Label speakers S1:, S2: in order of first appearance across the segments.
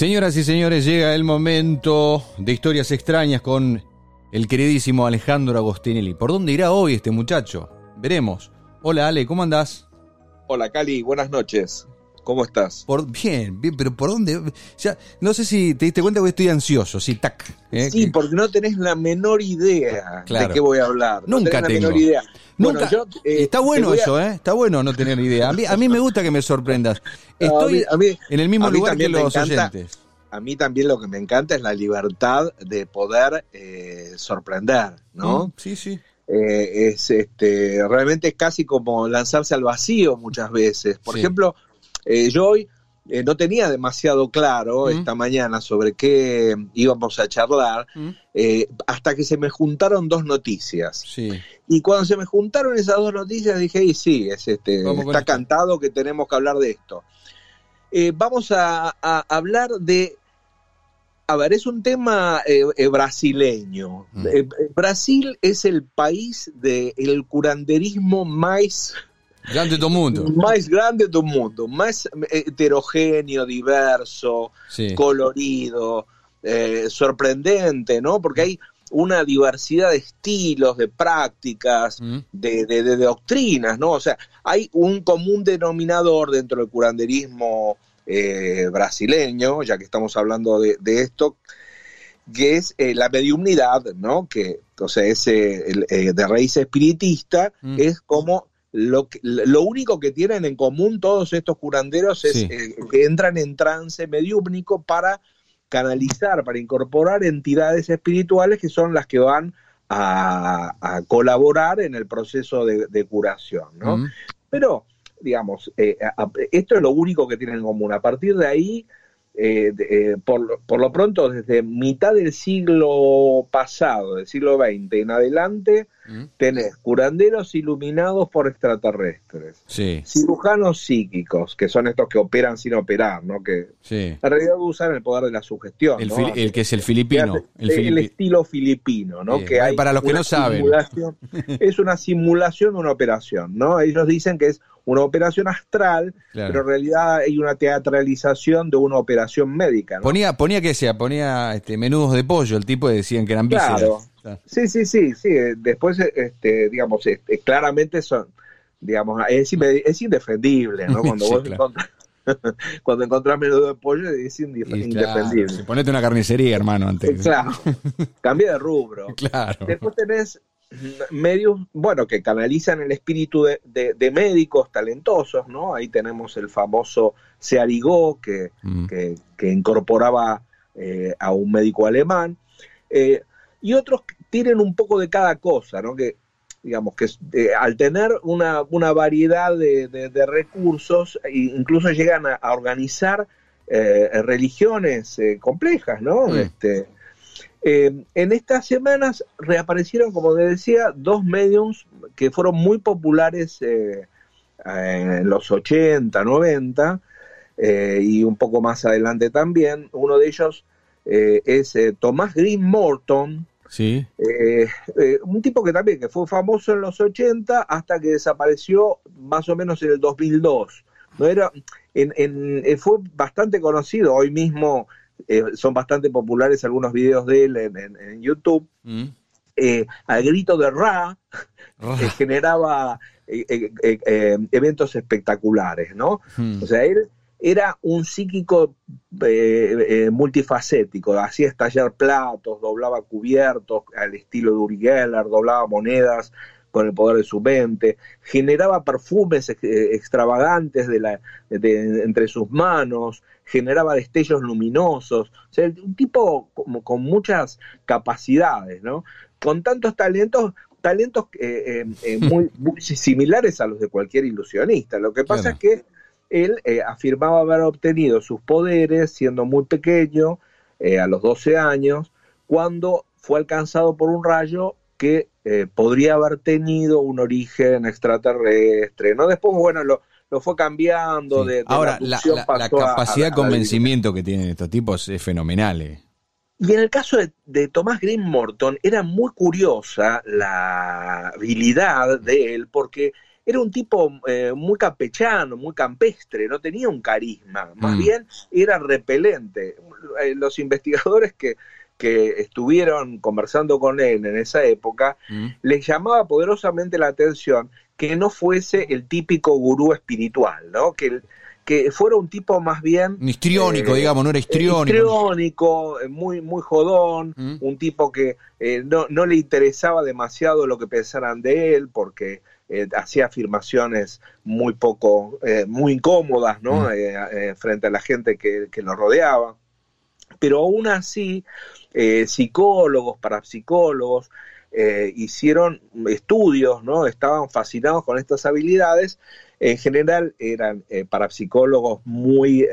S1: Señoras y señores, llega el momento de historias extrañas con el queridísimo Alejandro Agostinelli. ¿Por dónde irá hoy este muchacho? Veremos. Hola Ale, ¿cómo andás?
S2: Hola Cali, buenas noches. ¿Cómo estás?
S1: Por, bien, bien, pero ¿por dónde? Ya, no sé si te diste cuenta que estoy ansioso, sí, tac.
S2: ¿eh? Sí, porque no tenés la menor idea de qué voy a hablar.
S1: Nunca tengo. La menor idea. Nunca. Eh, está bueno eso, ¿eh? Está bueno no tener idea. A mí, a mí me gusta que me sorprendas. Estoy en el mismo lugar que los oyentes.
S2: A mí también lo que me encanta es la libertad de poder eh, sorprender, ¿no?
S1: Mm, sí, sí.
S2: es este realmente es casi como lanzarse al vacío muchas veces. Por ejemplo, eh, yo hoy eh, no tenía demasiado claro mm. esta mañana sobre qué íbamos a charlar, mm. eh, hasta que se me juntaron dos noticias. Y cuando se me juntaron esas dos noticias dije, y sí, es este, está cantado que tenemos que hablar de esto. vamos a, hablar de a ver, es un tema brasileño. Mm. Brasil es el país del curanderismo más
S1: Grande do mundo.
S2: Más grande do mundo, más heterogéneo, diverso, colorido, eh, sorprendente, ¿no? Porque hay una diversidad de estilos, de prácticas, mm. de, doctrinas, ¿no? O sea, hay un común denominador dentro del curanderismo eh, brasileño, ya que estamos hablando de, esto, que es eh, la mediumnidad, ¿no? Que, o sea, es de raíz espiritista, mm. es como lo, lo único que tienen en común todos estos curanderos es eh, que entran en trance mediúmnico para canalizar, para incorporar entidades espirituales que son las que van a, colaborar en el proceso de, curación, ¿no? Pero, digamos, eh, esto es lo único que tienen en común. A partir de ahí, eh, eh, por, por, lo pronto, desde mitad del siglo pasado, del siglo XX en adelante, mm. tenés curanderos iluminados por extraterrestres, cirujanos psíquicos, que son estos que operan sin operar, ¿no? que en realidad usan el poder de la sugestión.
S1: El, que es el filipino.
S2: El, estilo filipino, ¿no? que hay
S1: Para los que no saben.
S2: es una simulación de una operación, ¿no? Ellos dicen que es una operación astral, pero en realidad hay una teatralización de una operación médica.
S1: Ponía, ponía que sea, ponía este, menudos de pollo, el tipo decían que eran
S2: claro. Sí, sí, sí, sí. Después, este, digamos, este, claramente son, digamos, es, es indefendible, ¿no? Cuando vos encontrás cuando encontrás menudo de pollo es indefendible.
S1: ponete una carnicería, hermano, antes.
S2: Claro, cambia de rubro.
S1: Claro.
S2: Después tenés medios, bueno, que canalizan el espíritu de, médicos talentosos, ¿no? Ahí tenemos el famoso Searigó, mm. que, que, incorporaba eh, a un médico alemán, eh, y otros tienen un poco de cada cosa, ¿no? Que, digamos, que eh, al tener una, una variedad de, de, recursos, incluso llegan a, organizar religiones complejas, ¿no? Mm. Este, eh, en estas semanas reaparecieron, como te decía, dos mediums que fueron muy populares eh, en los 80, 90 eh, y un poco más adelante también. Uno de ellos es Tomás Green Morton,
S1: Sí.
S2: un tipo que también que fue famoso en los 80 hasta que desapareció más o menos en el 2002. No era, fue bastante conocido. Hoy mismo eh, son bastante populares algunos videos de él en, YouTube. Mm. Eh, al grito de Ra, eh, generaba eventos espectaculares, ¿no? Mm. O sea, él era un psíquico multifacético, hacía estallar platos, doblaba cubiertos al estilo de Uri Geller, doblaba monedas, con el poder de su mente, generaba perfumes extravagantes de la, entre sus manos, generaba destellos luminosos, o sea, un tipo como, con muchas capacidades, ¿no? Con tantos talentos, talentos eh, eh, eh, muy, similares a los de cualquier ilusionista. Lo que pasa es que él afirmaba haber obtenido sus poderes siendo muy pequeño, a los 12 años, cuando fue alcanzado por un rayo que podría haber tenido un origen extraterrestre. ¿no? Después, bueno, lo, lo fue cambiando. De,
S1: Ahora, la, capacidad de convencimiento que tienen estos tipos es fenomenal. Eh.
S2: Y en el caso de, Tomás Green Morton, era muy curiosa la habilidad de él, porque era un tipo eh, muy campechano, muy campestre, no tenía un carisma, más mm. bien era repelente. los investigadores que, que estuvieron conversando con él en esa época, mm. les llamaba poderosamente la atención que no fuese el típico gurú espiritual, ¿no? Que, que fuera un tipo más bien...
S1: Histriónico, eh, digamos, no era histriónico.
S2: Histriónico, eh, muy, muy jodón, mm. un tipo que eh, no, no, le interesaba demasiado lo que pensaran de él, porque hacía afirmaciones muy poco, muy incómodas, ¿no? Mm. frente a la gente que, que lo rodeaba. Pero aún así, eh, psicólogos, parapsicólogos, eh, hicieron estudios, ¿no? Estaban fascinados con estas habilidades. En general eran eh, parapsicólogos muy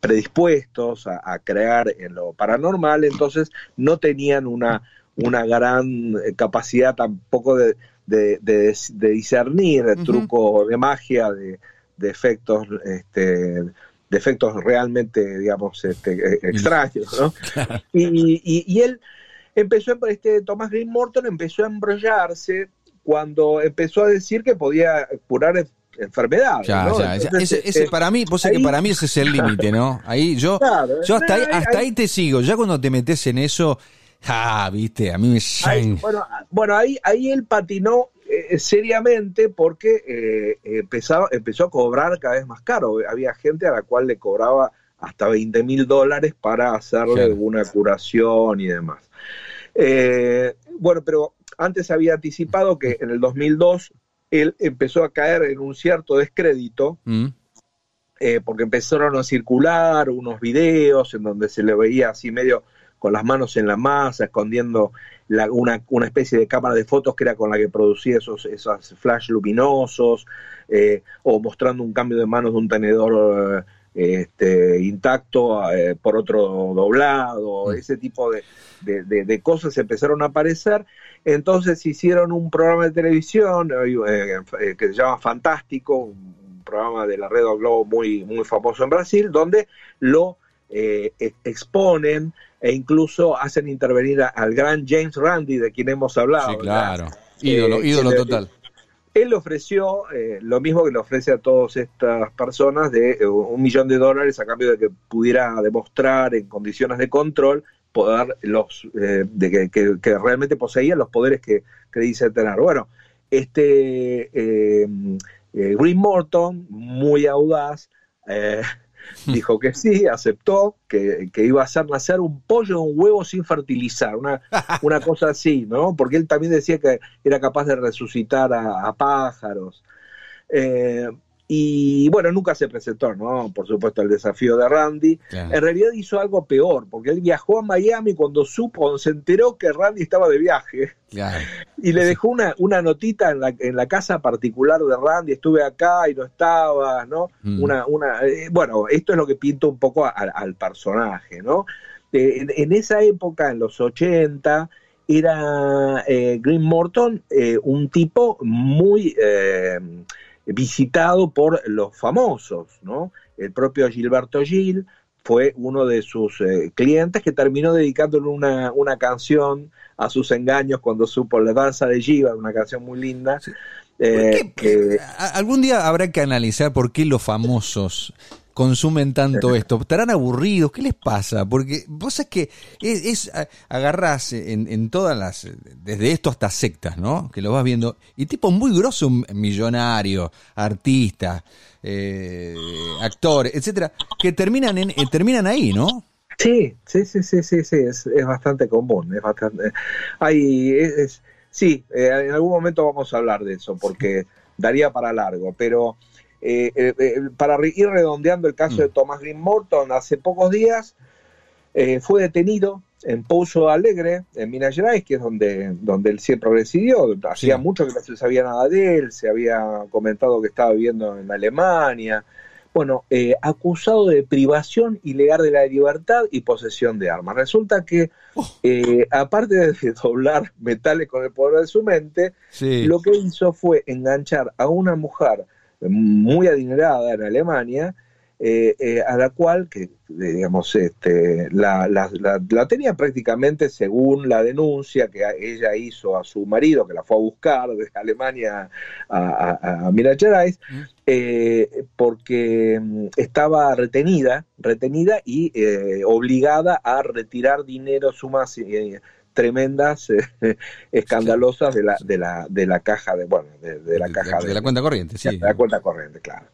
S2: predispuestos a, crear en lo paranormal, entonces no tenían una, una gran capacidad tampoco de, discernir el truco de magia, de, de efectos este, defectos realmente, digamos, este, eh, extraños, ¿no? Y, él empezó, este Thomas Green Morton empezó a embrollarse cuando empezó a decir que podía curar enfermedades.
S1: ese, eh, para mí, vos sabés que para mí ese es el límite, ¿no? Ahí yo, yo hasta, ahí, hasta ahí, te sigo. Ya cuando te metes en eso, ah, viste, a mí me...
S2: bueno, bueno, ahí, ahí él patinó eh, seriamente porque eh, empezó, empezó a cobrar cada vez más caro. Había gente a la cual le cobraba hasta 20 mil dólares para hacerle alguna curación y demás. Eh, bueno, pero antes había anticipado que en el 2002 él empezó a caer en un cierto descrédito. Mm. porque empezaron a circular unos videos en donde se le veía así medio con las manos en la masa, escondiendo una, una, especie de cámara de fotos que era con la que producía esos, esos flash luminosos, eh, o mostrando un cambio de manos de un tenedor eh, este, intacto eh, por otro doblado, mm. ese tipo de, de, cosas empezaron a aparecer. Entonces hicieron un programa de televisión que se llama Fantástico, un programa de la Red Globo muy, muy famoso en Brasil, donde lo exponen e incluso hacen intervenir al gran James Randi, de quien hemos hablado.
S1: Sí, claro. Ídolo, eh, ídolo total.
S2: Él le ofreció eh, lo mismo que le ofrece a todas estas personas de eh, un millón de dólares a cambio de que pudiera demostrar en condiciones de control poder los de que, realmente poseía los poderes que, que dice tener. Bueno, este Green Morton, muy audaz, dijo que sí, aceptó, que, iba a hacer nacer un pollo o un huevo sin fertilizar, una, una cosa así, ¿no? Porque él también decía que era capaz de resucitar a, pájaros. Eh, y bueno, nunca se presentó, ¿no? Por supuesto, el desafío de Randy. En realidad hizo algo peor, porque él viajó a Miami cuando supo, se enteró que Randy estaba de viaje. Y le dejó una, una notita en la, en la casa particular de Randy, estuve acá y no estaba, ¿no? Mm. Una, una, eh, bueno, esto es lo que pinta un poco al personaje, ¿no? Eh, en, esa época, en los 80, era eh, Green Morton un tipo muy visitado por los famosos, ¿no? El propio Gilberto Gil fue uno de sus eh, clientes que terminó dedicándole una, una, canción a sus engaños cuando supo La danza de Giva, una canción muy linda.
S1: Eh, que... Algún día habrá que analizar por qué los famosos consumen tanto esto? ¿Estarán aburridos? ¿Qué les pasa? Porque vos sabés que es, es en, todas las, desde esto hasta sectas, ¿no? Que lo vas viendo, y tipo muy grosso, millonario, artista, eh, actor, etcétera, que terminan, en, eh, terminan ahí, ¿no?
S2: Sí, sí, sí, sí, sí, sí, es, es bastante común, es bastante, hay, es, sí, eh, en algún momento vamos a hablar de eso, porque daría para largo, pero eh, eh, eh, para ir redondeando el caso de mm. Thomas Green Morton, hace pocos días fue detenido en Pouso Alegre, en Minas Gerais, que es donde, donde él siempre residió. Hacía mucho que no se sabía nada de él, se había comentado que estaba viviendo en Alemania. Bueno, acusado de privación ilegal de la libertad y posesión de armas. Resulta que, oh. aparte de doblar metales con el poder de su mente, lo que hizo fue enganchar a una mujer muy adinerada en Alemania eh, eh, a la cual, que digamos, este, la, la, tenía prácticamente según la denuncia que ella hizo a su marido, que la fue a buscar desde Alemania a, a, Gerais, mm. eh, porque mm, estaba retenida, retenida y obligada a retirar dinero, sumas tremendas, eh, escandalosas de la, de la, de la caja de, bueno, de, la caja
S1: de, la cuenta corriente, sí.
S2: De la cuenta corriente, claro.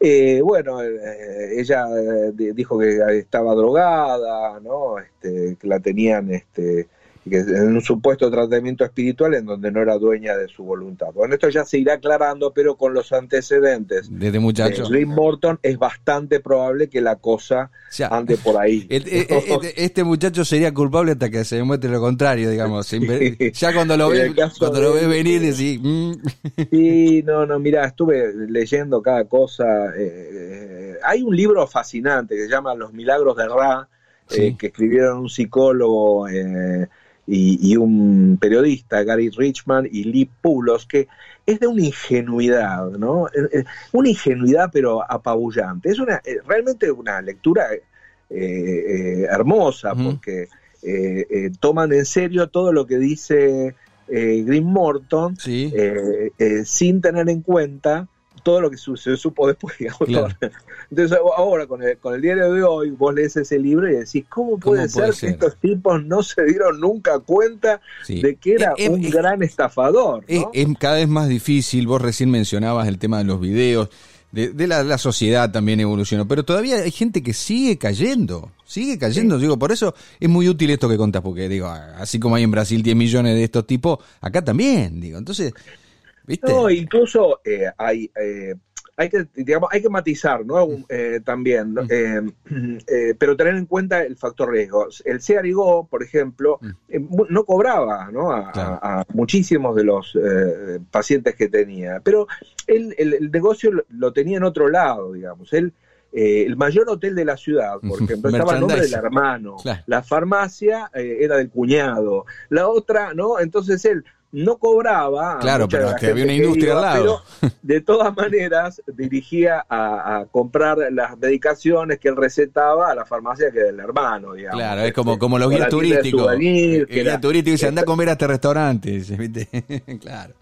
S2: Eh, bueno, eh, ella dijo que estaba drogada, ¿no? Este, que la tenían, este, en un supuesto tratamiento espiritual en donde no era dueña de su voluntad. Bueno, esto ya se irá aclarando, pero con los antecedentes
S1: de muchacho.
S2: de Morton es bastante probable que la cosa ande por ahí.
S1: este muchacho sería culpable hasta que se demuestre lo contrario, digamos. Ya cuando lo ves, cuando lo ves venir decís...
S2: Mm". Sí, no, no, mira, estuve leyendo cada cosa. Eh, eh, hay un libro fascinante que se llama Los Milagros de Ra, eh, que escribieron un psicólogo y, un periodista, Gary Richman y Lee Pulos, que es de una ingenuidad, ¿no? Eh, eh, una ingenuidad pero apabullante. Es una eh, realmente una lectura hermosa porque toman en serio todo lo que dice Green Morton sin tener en cuenta todo lo que se supo después, digamos. Entonces, ahora con el, con el diario de hoy, vos lees ese libro y decís, ¿cómo puede, ser, que estos tipos no se dieron nunca cuenta de que era un gran estafador?
S1: Es, cada vez más difícil, vos recién mencionabas el tema de los videos, de, la, sociedad también evolucionó, pero todavía hay gente que sigue cayendo, sigue cayendo, digo, por eso es muy útil esto que contás, porque digo, así como hay en Brasil 10 millones de estos tipos, acá también, digo, entonces
S2: no, incluso eh, hay, eh, hay, que, digamos, hay que matizar ¿no? Eh, también, pero tener en cuenta el factor riesgo. El CRIGO, por ejemplo, no cobraba ¿no? A, muchísimos de los pacientes que tenía, pero él, el, negocio lo, tenía en otro lado, digamos. Él, el mayor hotel de la ciudad, por ejemplo, estaba el nombre del hermano, la farmacia era del cuñado, la otra, ¿no? Entonces él no cobraba.
S1: Claro, pero que había una industria al lado.
S2: Pero de todas maneras dirigía a, comprar las medicaciones que él recetaba a la farmacia que del hermano, digamos.
S1: Claro, es como, como los guías turísticos. el guía turístico dice, anda a comer a este restaurante. claro.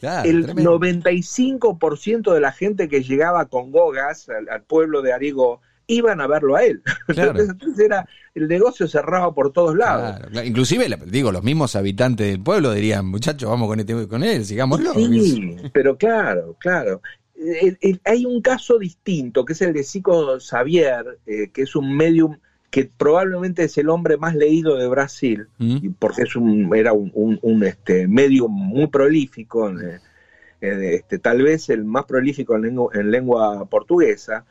S2: Claro, el 95% de la gente que llegaba con gogas al, pueblo de Arigo iban a verlo a él. Entonces, era, el negocio cerrado por todos lados.
S1: Inclusive, digo, los mismos habitantes del pueblo dirían, muchachos, vamos con, este, con él, sigámoslo.
S2: Sí, pero claro, claro. hay un caso distinto, que es el de Zico Xavier, eh, que es un medium que probablemente es el hombre más leído de Brasil, mm. porque es un, era un, un, este, medium muy prolífico, eh, eh, este, tal vez el más prolífico en lengua, en lengua portuguesa,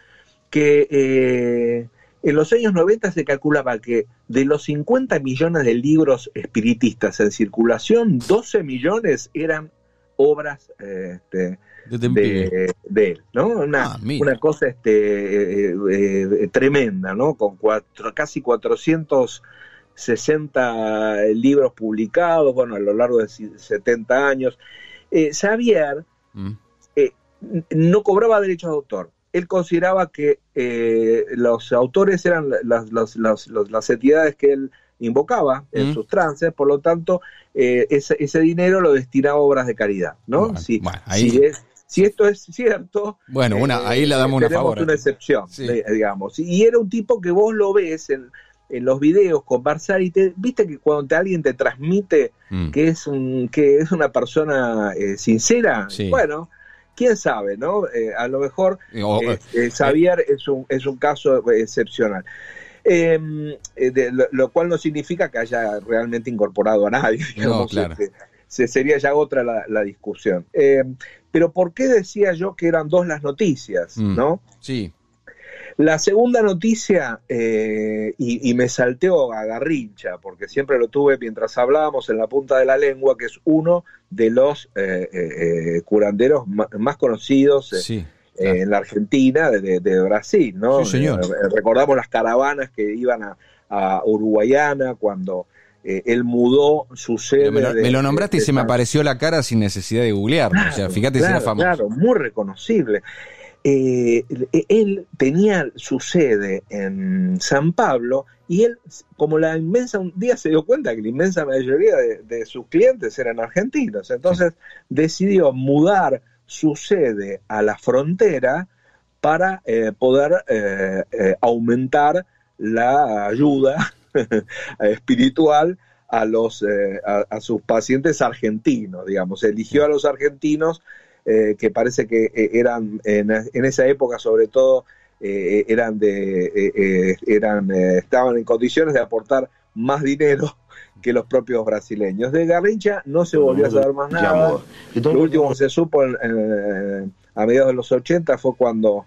S2: que eh, en los años 90 se calculaba que de los 50 millones de libros espiritistas en circulación, 12 millones eran obras este, de, él, ¿no? Una, ah, una cosa este, eh, eh, tremenda, ¿no? Con cuatro, casi 460 libros publicados, bueno, a lo largo de 70 años. Xavier mm. no cobraba derechos de autor él consideraba que eh, los autores eran las, las, entidades que él invocaba en sus trances, por lo tanto, eh, ese, dinero lo destinaba a obras de caridad, ¿no? si, si, esto es cierto,
S1: bueno, una, ahí le damos una favor.
S2: una excepción, digamos. Y era un tipo que vos lo ves en, los videos conversar y te viste que cuando alguien te transmite mm. que es un que es una persona eh, sincera, bueno, quién sabe, ¿no? Eh, a lo mejor eh, eh, Xavier es, un, es un caso excepcional. Em, lo, cual no significa que haya realmente incorporado a nadie, digamos, no, claro. se, sería ya otra la, discusión. Em, pero ¿por qué decía yo que eran dos las noticias, mm, no?
S1: Sí.
S2: La segunda noticia, eh, y, me salteó a garrincha, porque siempre lo tuve mientras hablábamos en la punta de la lengua, que es uno de los eh, eh, curanderos más, conocidos en la Argentina de, Brasil, ¿no? recordamos las caravanas que iban a, Uruguayana cuando él mudó su sede.
S1: Me lo, nombraste y se me apareció la cara sin necesidad de googlear. o sea, fíjate si era famoso.
S2: Claro, muy reconocible. Eh, él tenía su sede en San Pablo y él, como la inmensa, un día se dio cuenta que la inmensa mayoría de, sus clientes eran argentinos, entonces decidió mudar su sede a la frontera para eh, poder eh, aumentar la ayuda espiritual a, los, a, sus pacientes argentinos, digamos. Eligió a los argentinos eh, que parece que eh, eran en, esa época sobre todo eh, eran de eran estaban en condiciones de aportar más dinero que los propios brasileños. De Garrincha no se volvió a saber más nada. Lo último que se supo a mediados de los 80 fue cuando,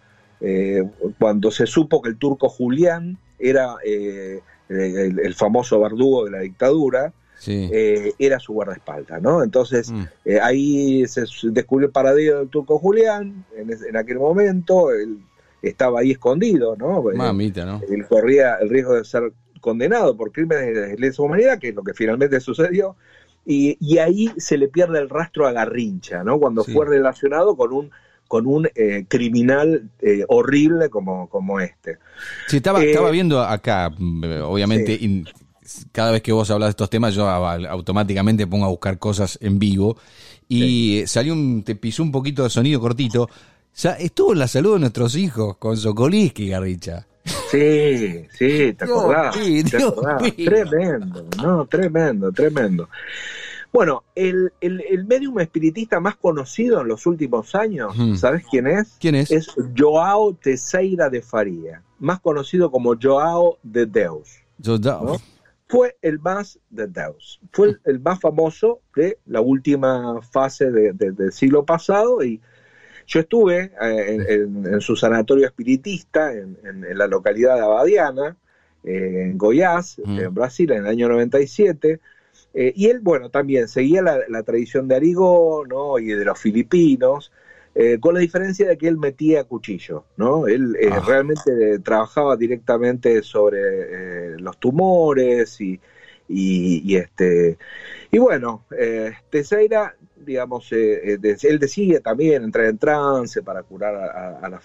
S2: cuando se supo que el turco Julián era el, famoso verdugo de la dictadura eh, era su guardaespaldas, ¿no? Entonces mm. eh, ahí se descubrió el paradero del turco Julián en, aquel momento, él estaba ahí escondido, ¿no?
S1: Eh, Mamita, ¿no?
S2: Él corría el riesgo de ser condenado por crímenes de lesa humanidad, que es lo que finalmente sucedió, y, ahí se le pierde el rastro a Garrincha, ¿no? Cuando fue relacionado con un con un criminal horrible como, como este.
S1: Sí, estaba, estaba viendo acá, mm, obviamente, cada vez que vos hablas de estos temas, yo automáticamente pongo a buscar cosas en vivo. Y salió un, te pisó un poquito de sonido cortito. Sea, estuvo en la salud de nuestros hijos con Sokolinsky, Garricha.
S2: Sí, sí, te acordás. Tremendo, no, tremendo, tremendo. Bueno, el, el, medium espiritista más conocido en los últimos años, ¿sabes quién es?
S1: ¿Quién es?
S2: Es Joao Teixeira de Faría, más conocido como Joao de Deus. Joao fue el más de Deus, fue el, más famoso de la última fase del siglo pasado y yo estuve eh, en, su sanatorio espiritista en, la localidad de Abadiana, eh, en Goiás, en Brasil, en el año 97, eh, y él, bueno, también seguía la, la tradición de Arigó ¿no? y de los filipinos, eh, con la diferencia de que él metía cuchillo, ¿no? Él eh, ah. realmente trabajaba directamente sobre eh, los tumores y, y, este y bueno, Teseira, digamos, él decide también entrar en trance para curar a, las,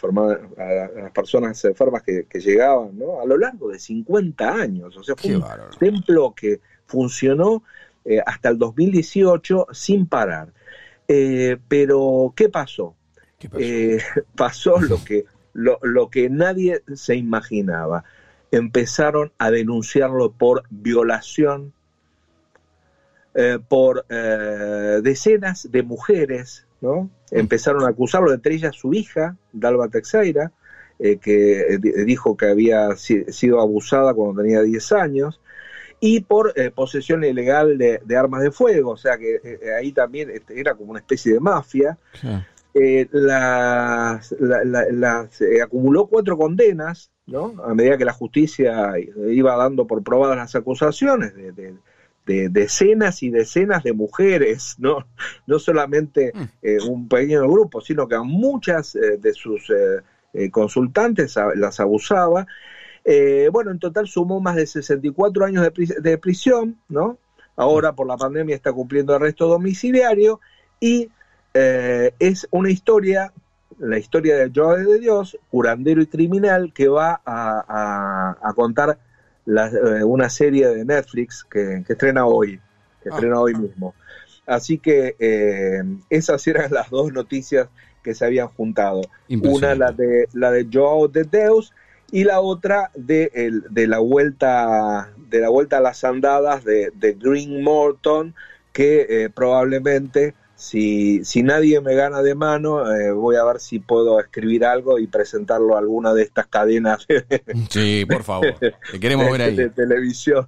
S2: las personas enfermas que, llegaban, ¿no? A lo largo de 50 años, o sea, fue un templo que funcionó hasta el 2018 sin parar. Eh, pero, ¿qué pasó? pasó? Eh, lo, que, lo, que nadie se imaginaba. Empezaron a denunciarlo por violación, eh, por decenas de mujeres, ¿no? Mm. Empezaron a acusarlo, entre ellas su hija, Dalva Teixeira, que dijo que había sido abusada cuando tenía 10 años y por eh, posesión ilegal de, armas de fuego, o sea que eh, ahí también este, era como una especie de mafia. Eh, las, acumuló cuatro condenas, ¿no? A medida que la justicia iba dando por probadas las acusaciones de, decenas y decenas de mujeres, no, no solamente mm. un pequeño grupo, sino que a muchas de sus consultantes las abusaba eh, bueno, en total sumó más de 64 años de, prisión, ¿no? Ahora por la pandemia está cumpliendo arresto domiciliario y eh, es una historia, la historia del Joe de Dios, curandero y criminal, que va a, contar eh, una serie de Netflix que, estrena hoy, que ah. estrena hoy mismo. Así que esas eran las dos noticias que se habían juntado. Una la de la de Joao de Deus y la otra de, el, de la vuelta de la vuelta a las andadas de, Green Morton que eh, probablemente si, si nadie me gana de mano eh, voy a ver si puedo escribir algo y presentarlo a alguna de estas cadenas
S1: sí por favor. Queremos ver ahí.
S2: de televisión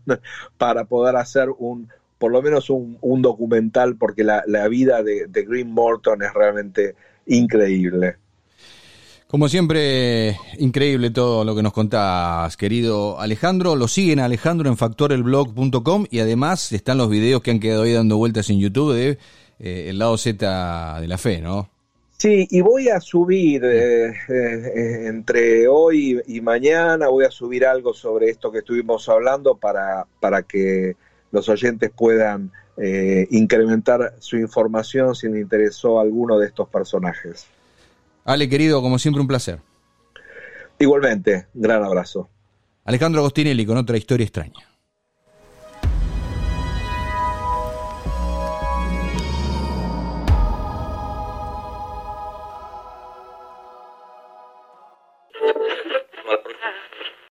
S2: para poder hacer un por lo menos un, un documental porque la, la vida de, de Green Morton es realmente increíble
S1: como siempre, increíble todo lo que nos contás, querido Alejandro. Lo siguen a Alejandro en factorelblog.com y además están los videos que han quedado ahí dando vueltas en YouTube de eh, el lado Z de la fe, ¿no?
S2: Sí, y voy a subir eh, eh, entre hoy y mañana, voy a subir algo sobre esto que estuvimos hablando para, para que los oyentes puedan incrementar su información si les interesó alguno de estos personajes.
S1: Ale, querido, como siempre, un placer.
S2: Igualmente, gran abrazo.
S1: Alejandro Agostinelli con otra historia extraña.